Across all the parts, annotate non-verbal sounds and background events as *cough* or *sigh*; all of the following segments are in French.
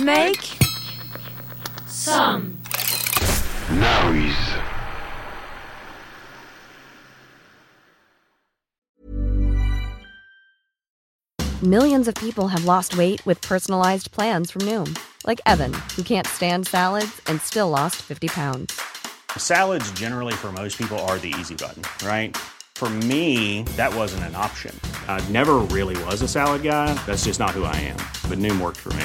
Make some noise. Millions of people have lost weight with personalized plans from Noom, like Evan, who can't stand salads and still lost 50 pounds. Salads, generally, for most people, are the easy button, right? For me, that wasn't an option. I never really was a salad guy. That's just not who I am. But Noom worked for me.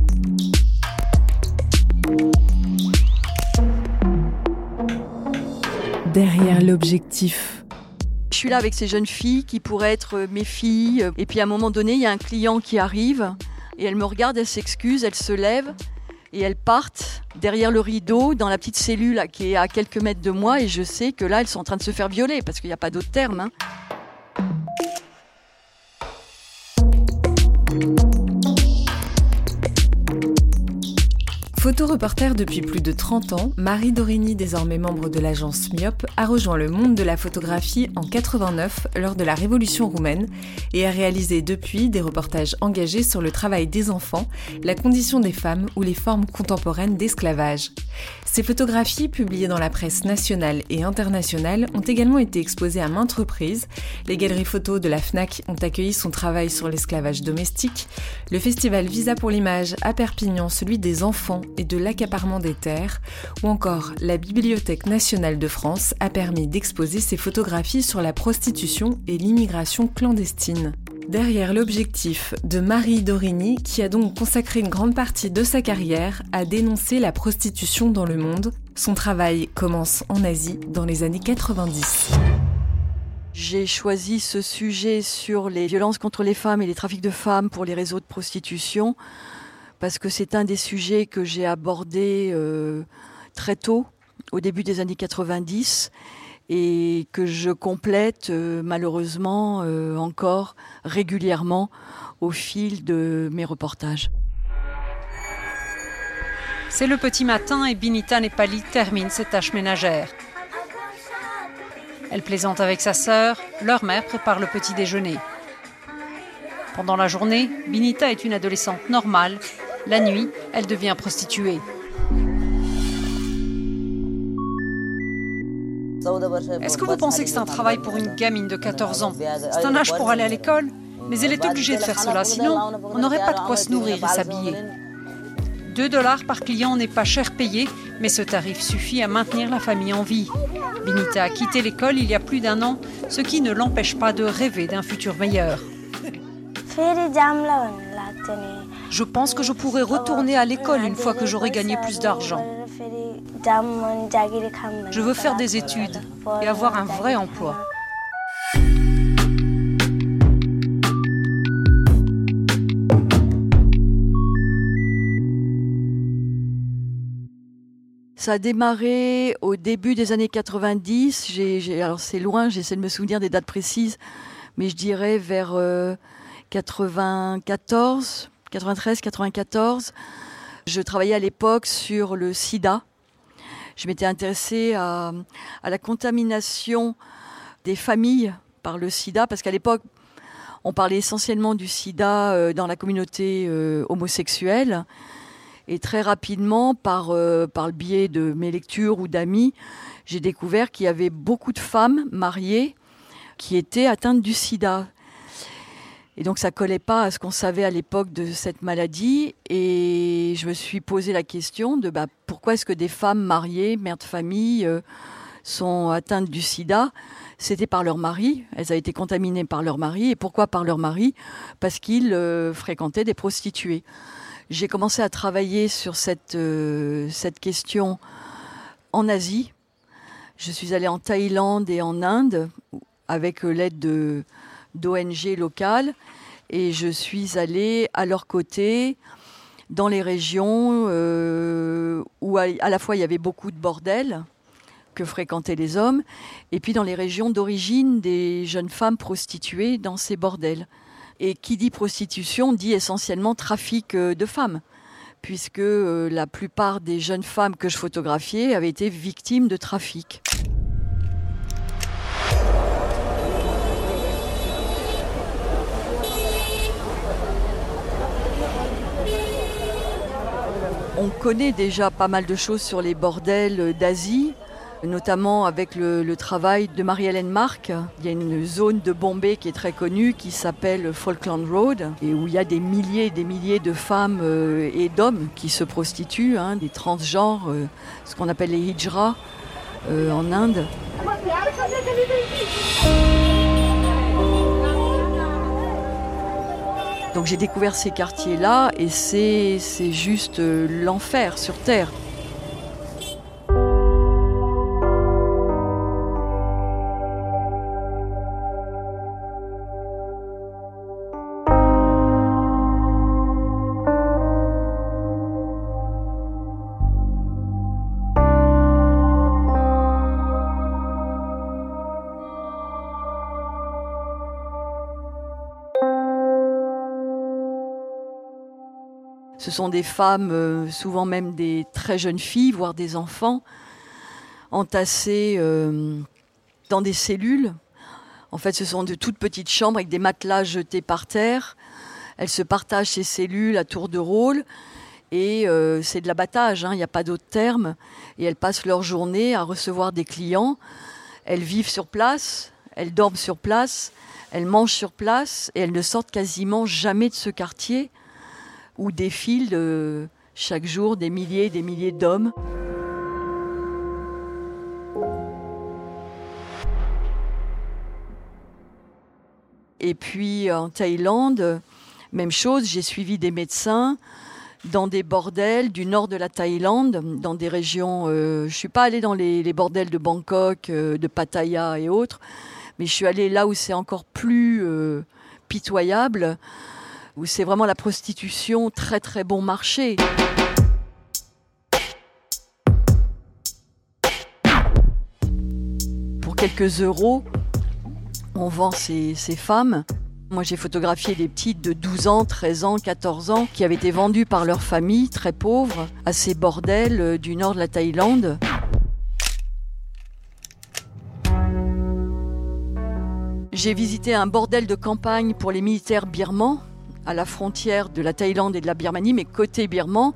Derrière l'objectif. Je suis là avec ces jeunes filles qui pourraient être euh, mes filles. Et puis à un moment donné, il y a un client qui arrive et elle me regarde, elle s'excuse, elle se lève et elles partent derrière le rideau dans la petite cellule qui est à quelques mètres de moi et je sais que là elles sont en train de se faire violer parce qu'il n'y a pas d'autre terme. hein. Photoreporter depuis plus de 30 ans, Marie Dorigny, désormais membre de l'agence Myop, a rejoint le monde de la photographie en 89 lors de la Révolution roumaine et a réalisé depuis des reportages engagés sur le travail des enfants, la condition des femmes ou les formes contemporaines d'esclavage. Ces photographies, publiées dans la presse nationale et internationale, ont également été exposées à maintes reprises. Les galeries photos de la FNAC ont accueilli son travail sur l'esclavage domestique. Le festival Visa pour l'image à Perpignan, celui des enfants de l'accaparement des terres, ou encore la Bibliothèque nationale de France a permis d'exposer ses photographies sur la prostitution et l'immigration clandestine. Derrière l'objectif de Marie Dorigny, qui a donc consacré une grande partie de sa carrière à dénoncer la prostitution dans le monde, son travail commence en Asie dans les années 90. J'ai choisi ce sujet sur les violences contre les femmes et les trafics de femmes pour les réseaux de prostitution parce que c'est un des sujets que j'ai abordé euh, très tôt, au début des années 90, et que je complète euh, malheureusement euh, encore régulièrement au fil de mes reportages. C'est le petit matin et Binita Nepali termine ses tâches ménagères. Elle plaisante avec sa sœur, leur mère prépare le petit déjeuner. Pendant la journée, Binita est une adolescente normale. La nuit, elle devient prostituée. Est-ce que vous pensez que c'est un travail pour une gamine de 14 ans? C'est un âge pour aller à l'école? Mais elle est obligée de faire cela, sinon on n'aurait pas de quoi se nourrir et s'habiller. 2 dollars par client n'est pas cher payé, mais ce tarif suffit à maintenir la famille en vie. Binita a quitté l'école il y a plus d'un an, ce qui ne l'empêche pas de rêver d'un futur meilleur. Je pense que je pourrais retourner à l'école une fois que j'aurai gagné plus d'argent. Je veux faire des études et avoir un vrai emploi. Ça a démarré au début des années 90. J'ai, j'ai- alors c'est loin, j'essaie de me souvenir des dates précises, mais je dirais vers euh, 94, 93, 94. Je travaillais à l'époque sur le sida. Je m'étais intéressée à, à la contamination des familles par le sida, parce qu'à l'époque, on parlait essentiellement du sida euh, dans la communauté euh, homosexuelle. Et très rapidement, par, euh, par le biais de mes lectures ou d'amis, j'ai découvert qu'il y avait beaucoup de femmes mariées qui étaient atteintes du sida. Et donc ça collait pas à ce qu'on savait à l'époque de cette maladie. Et je me suis posé la question de bah, pourquoi est-ce que des femmes mariées, mères de famille, euh, sont atteintes du sida? C'était par leur mari. Elles avaient été contaminées par leur mari. Et pourquoi par leur mari? Parce qu'ils euh, fréquentaient des prostituées. J'ai commencé à travailler sur euh, cette question en Asie. Je suis allée en Thaïlande et en Inde avec l'aide de d'ONG locales et je suis allée à leur côté dans les régions euh, où à, la fois il y avait beaucoup de bordels que fréquentaient les hommes et puis dans les régions d'origine des jeunes femmes prostituées dans ces bordels. Et qui dit prostitution dit essentiellement trafic euh, de femmes puisque euh, la plupart des jeunes femmes que je photographiais avaient été victimes de trafic. On connaît déjà pas mal de choses sur les bordels d'Asie, notamment avec le, travail de Marie-Hélène Marc. Il y a une zone de Bombay qui est très connue qui s'appelle Falkland Road et où il y a des milliers et des milliers de femmes euh, et d'hommes qui se prostituent, hein, des transgenres, euh, ce qu'on appelle les hijras euh, en Inde. Donc j'ai découvert ces quartiers-là et c'est juste euh, l'enfer sur Terre. Ce sont des femmes, euh, souvent même des très jeunes filles, voire des enfants, entassées euh, dans des cellules. En fait, ce sont de toutes petites chambres avec des matelas jetés par terre. Elles se partagent ces cellules à tour de rôle. Et euh, c'est de l'abattage, hein, il n'y a pas d'autre terme. Et elles passent leur journée à recevoir des clients. Elles vivent sur place, elles dorment sur place, elles mangent sur place et elles ne sortent quasiment jamais de ce quartier où défilent euh, chaque jour des milliers et des milliers d'hommes. Et puis en Thaïlande, même chose, j'ai suivi des médecins dans des bordels du nord de la Thaïlande, dans des régions. euh, je suis pas allée dans les, bordels de Bangkok, euh, de Pattaya et autres, mais je suis allée là où c'est encore plus pitoyable, où c'est vraiment la prostitution très très bon marché. Pour quelques euros, on vend ces, femmes. Moi, j'ai photographié des petites de 12 ans, 13 ans, 14 ans qui avaient été vendues par leur famille, très pauvres, à ces bordels euh, du nord de la Thaïlande. J'ai visité un bordel de campagne pour les militaires birmans à la frontière de la Thaïlande et de la Birmanie, mais côté birman.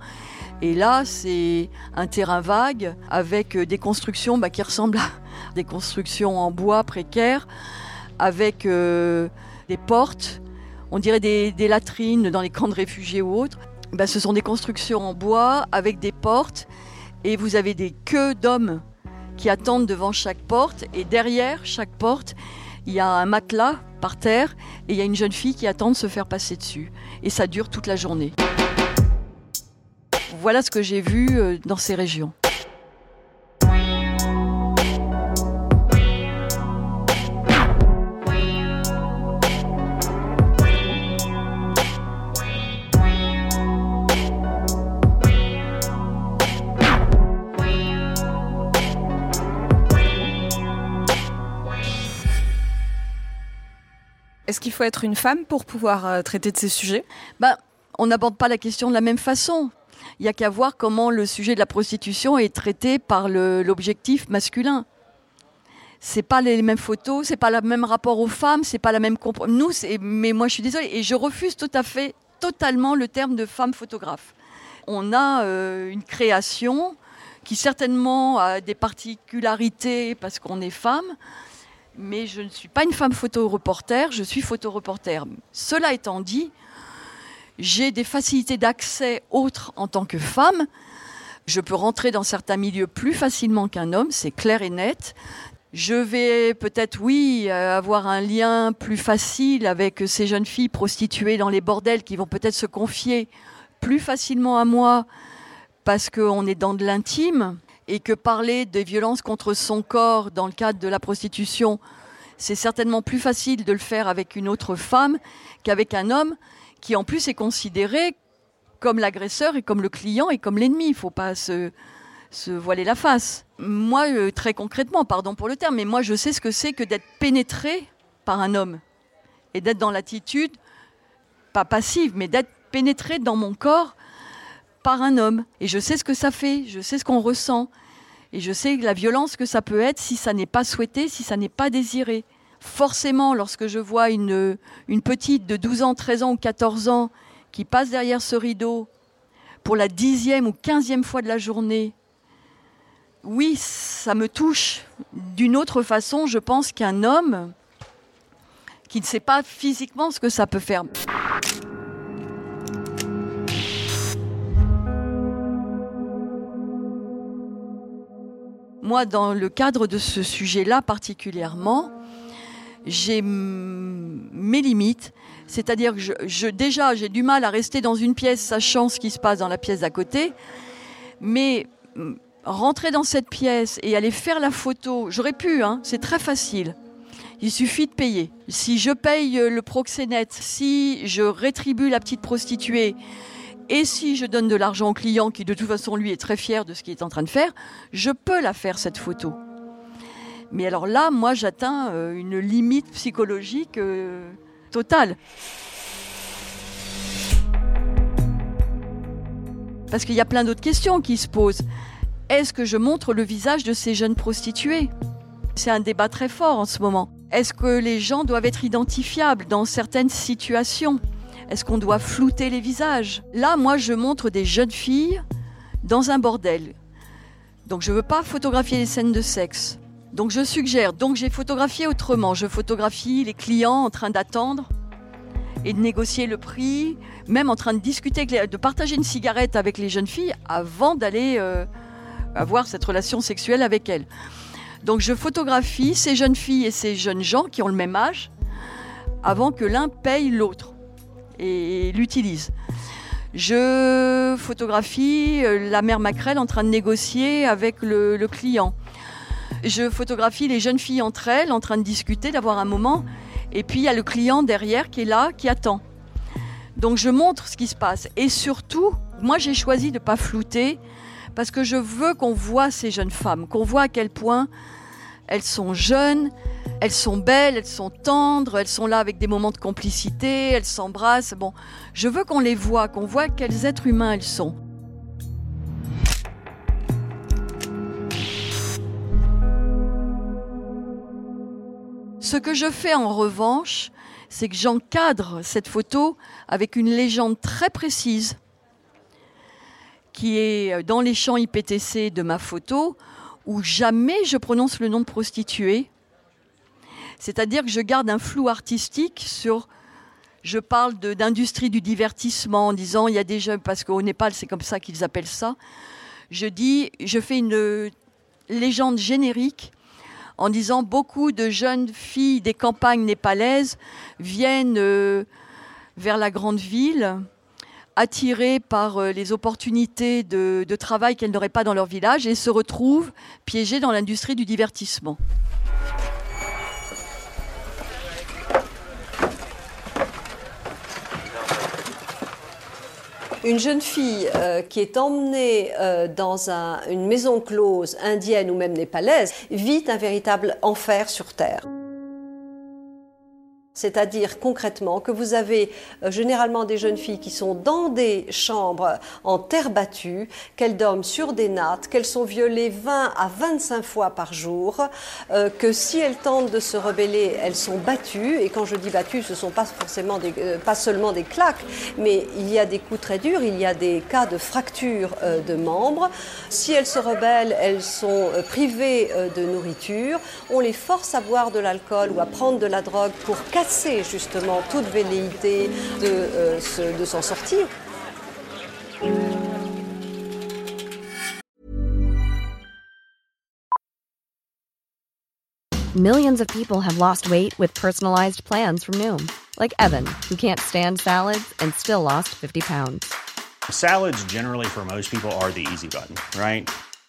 Et là, c'est un terrain vague avec euh, des constructions bah, qui ressemblent à *laughs* des constructions en bois précaires, avec euh, des portes, on dirait des, latrines dans les camps de réfugiés ou autres. Bah, ce sont des constructions en bois avec des portes, et vous avez des queues d'hommes qui attendent devant chaque porte, et derrière chaque porte, il y a un matelas par terre et il y a une jeune fille qui attend de se faire passer dessus. Et ça dure toute la journée. Voilà ce que j'ai vu euh, dans ces régions. Faut être une femme pour pouvoir euh, traiter de ces sujets? Bah, On n'aborde pas la question de la même façon. Il n'y a qu'à voir comment le sujet de la prostitution est traité par l'objectif masculin. C'est pas les mêmes photos, c'est pas le même rapport aux femmes, c'est pas la même nous. Mais moi, je suis désolée et je refuse tout à fait, totalement le terme de femme photographe. On a euh, une création qui certainement a des particularités parce qu'on est femme, mais je ne suis pas une femme photoreporter, je suis photoreporter. Cela étant dit, j'ai des facilités d'accès autres en tant que femme. Je peux rentrer dans certains milieux plus facilement qu'un homme, c'est clair et net. Je vais peut-être, oui, euh, avoir un lien plus facile avec ces jeunes filles prostituées dans les bordels qui vont peut-être se confier plus facilement à moi parce qu'on est dans de l'intime et que parler des violences contre son corps dans le cadre de la prostitution, c'est certainement plus facile de le faire avec une autre femme qu'avec un homme qui en plus est considéré comme l'agresseur et comme le client et comme l'ennemi. Il ne faut pas se, voiler la face. Moi, euh, très concrètement, pardon pour le terme, mais moi je sais ce que c'est que d'être pénétré par un homme et d'être dans l'attitude, pas passive, mais d'être pénétré dans mon corps par un homme. Et je sais ce que ça fait, je sais ce qu'on ressent. Et je sais la violence que ça peut être si ça n'est pas souhaité, si ça n'est pas désiré. Forcément, lorsque je vois une, une petite de 12 ans, 13 ans ou 14 ans qui passe derrière ce rideau pour la dixième ou quinzième fois de la journée, oui, ça me touche d'une autre façon, je pense, qu'un homme qui ne sait pas physiquement ce que ça peut faire. Moi, dans le cadre de ce sujet-là particulièrement, j'ai mes limites. C'est-à-dire que déjà, j'ai du mal à rester dans une pièce sachant ce qui se passe dans la pièce d'à côté. Mais rentrer dans cette pièce et aller faire la photo, j'aurais pu, hein, c'est très facile. Il suffit de payer. Si je paye le proxénète, si je rétribue la petite prostituée, et si je donne de l'argent au client, qui de toute façon lui est très fier de ce qu'il est en train de faire, je peux la faire cette photo. Mais alors là, moi, j'atteins euh, une limite psychologique euh, totale. Parce qu'il y a plein d'autres questions qui se posent. Est-ce que je montre le visage de ces jeunes prostituées? C'est un débat très fort en ce moment. Est-ce que les gens doivent être identifiables dans certaines situations? Est-ce qu'on doit flouter les visages? Là, moi, je montre des jeunes filles dans un bordel. Donc, je ne veux pas photographier les scènes de sexe. Donc, je suggère, donc j'ai photographié autrement. Je photographie les clients en train d'attendre et de négocier le prix, même en train de discuter, de partager une cigarette avec les jeunes filles avant d'aller euh, avoir cette relation sexuelle avec elles. Donc je photographie ces jeunes filles et ces jeunes gens qui ont le même âge avant que l'un paye l'autre et l'utilise. Je photographie euh, la mère Macrel en train de négocier avec le, client. Je photographie les jeunes filles entre elles en train de discuter, d'avoir un moment. Et puis il y a le client derrière qui est là, qui attend. Donc je montre ce qui se passe. Et surtout, moi j'ai choisi de ne pas flouter parce que je veux qu'on voit ces jeunes femmes, qu'on voit à quel point elles sont jeunes, elles sont belles, elles sont tendres, elles sont là avec des moments de complicité, elles s'embrassent. Bon, je veux qu'on les voit, qu'on voit quels êtres humains elles sont. Ce que je fais en revanche, c'est que j'encadre cette photo avec une légende très précise qui est dans les champs IPTC de ma photo, où jamais je prononce le nom de prostituée, c'est-à-dire que je garde un flou artistique sur. Je parle d'industrie du divertissement en disant il y a des jeunes, parce qu'au Népal, c'est comme ça qu'ils appellent ça. Je dis, je fais une légende générique en disant beaucoup de jeunes filles des campagnes népalaises viennent euh, vers la grande ville attirées par euh, les opportunités de, de travail qu'elles n'auraient pas dans leur village et se retrouvent piégées dans l'industrie du divertissement. Une jeune fille euh, qui est emmenée euh, dans une maison close indienne ou même népalaise vit un véritable enfer sur Terre. C'est-à-dire concrètement que vous avez euh, généralement des jeunes filles qui sont dans des chambres en terre battue, qu'elles dorment sur des nattes, qu'elles sont violées 20 à 25 fois par jour, euh, que si elles tentent de se rebeller, elles sont battues. Et quand je dis battues, ce ne sont pas forcément des, euh, pas seulement des claques, mais il y a des coups très durs, il y a des cas de fracture de membres. Si elles se rebellent, elles sont privées de nourriture. On les force à boire de l'alcool ou à prendre de la drogue pour casser casser justement toute velléité de, euh, se, s'en sortir. Millions of people have lost weight with personalized plans from Noom, like Evan, who can't stand salads and still lost 50 pounds. Salads, generally, for most people, are the easy button, right?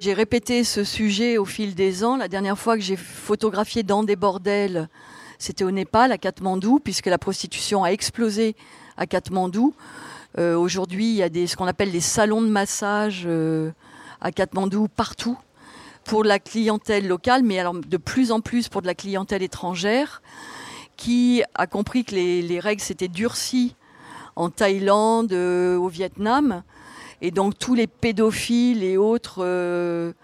J'ai répété ce sujet au fil des ans. La dernière fois que j'ai photographié dans des bordels, c'était au Népal, à Katmandou, puisque la prostitution a explosé à Katmandou. Euh, aujourd'hui, il y a ce qu'on appelle les salons de massage euh, à Katmandou partout pour la clientèle locale, mais alors de plus en plus pour de la clientèle étrangère qui a compris que les, règles s'étaient durcies en Thaïlande, euh, au Vietnam, et donc tous les pédophiles et autres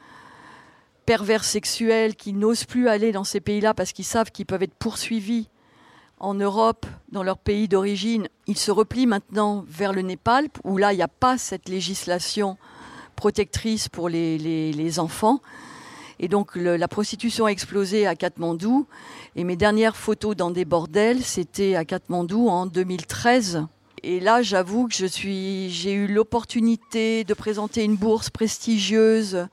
pervers sexuels qui n'osent plus aller dans ces pays-là parce qu'ils savent qu'ils peuvent être poursuivis en Europe, dans leur pays d'origine, ils se replient maintenant vers le Népal, où là, il n'y a pas cette législation protectrice pour les, enfants. Et donc la prostitution a explosé à Katmandou. Et mes dernières photos dans des bordels, c'était à Katmandou en 2013. Et là, j'avoue que je suis, j'ai eu l'opportunité de présenter une bourse prestigieuse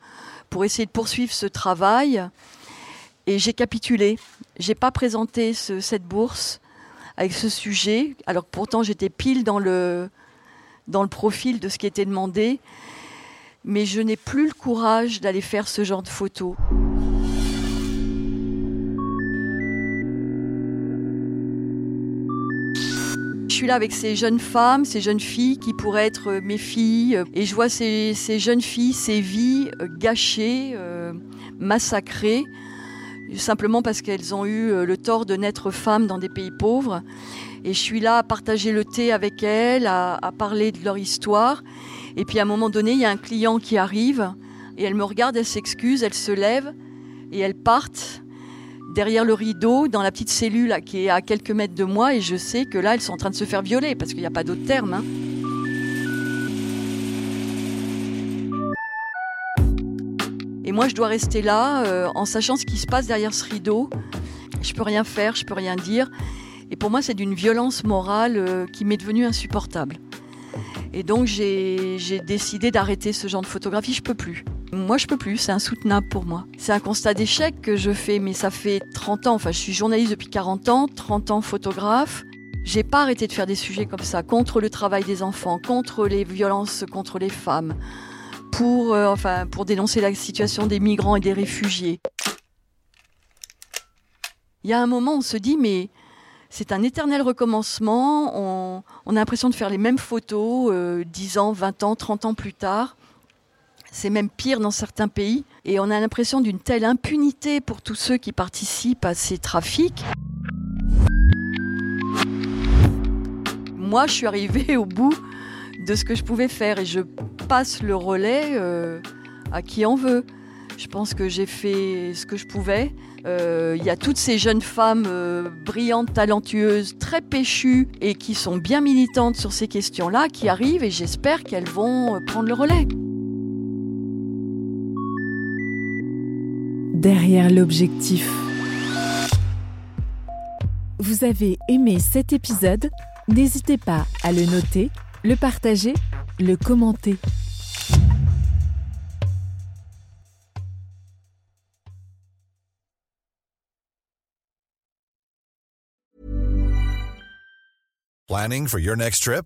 pour essayer de poursuivre ce travail. Et j'ai capitulé. J'ai pas présenté cette bourse avec ce sujet, alors que pourtant j'étais pile dans le, dans le profil de ce qui était demandé. Mais je n'ai plus le courage d'aller faire ce genre de photos. Avec ces jeunes femmes, ces jeunes filles qui pourraient être mes filles, et je vois ces, jeunes filles, ces vies gâchées, euh, massacrées simplement parce qu'elles ont eu euh, le tort de naître femmes dans des pays pauvres. Et je suis là à partager le thé avec elles, à, parler de leur histoire. Et puis à un moment donné, il y a un client qui arrive et elle me regarde, elle s'excuse, elle se lève et elles partent derrière le rideau dans la petite cellule qui est à quelques mètres de moi et je sais que là elles sont en train de se faire violer parce qu'il n'y a pas d'autre terme. Hein. Et moi, je dois rester là euh, en sachant ce qui se passe derrière ce rideau. Je peux rien faire, je peux rien dire. Et pour moi, c'est d'une violence morale euh, qui m'est devenue insupportable. Et donc, j'ai décidé d'arrêter ce genre de photographie. Je peux plus. Moi, je peux plus. C'est insoutenable pour moi. C'est un constat d'échec que je fais, mais ça fait 30 ans. Enfin, je suis journaliste depuis 40 ans, 30 ans photographe. J'ai pas arrêté de faire des sujets comme ça contre le travail des enfants, contre les violences contre les femmes, pour, euh, enfin, pour dénoncer la situation des migrants et des réfugiés. Il y a un moment, on se dit, mais c'est un éternel recommencement. On, a l'impression de faire les mêmes photos euh, 10 ans, 20 ans, 30 ans plus tard. C'est même pire dans certains pays. Et on a l'impression d'une telle impunité pour tous ceux qui participent à ces trafics. Moi, je suis arrivée au bout de ce que je pouvais faire et je passe le relais euh, à qui en veut. Je pense que j'ai fait ce que je pouvais. Euh, Il y a toutes ces jeunes femmes euh, brillantes, talentueuses, très péchues et qui sont bien militantes sur ces questions-là, qui arrivent et j'espère qu'elles vont prendre le relais. Derrière l'objectif. Vous avez aimé cet épisode? N'hésitez pas à le noter, le partager, le commenter. Planning for your next trip?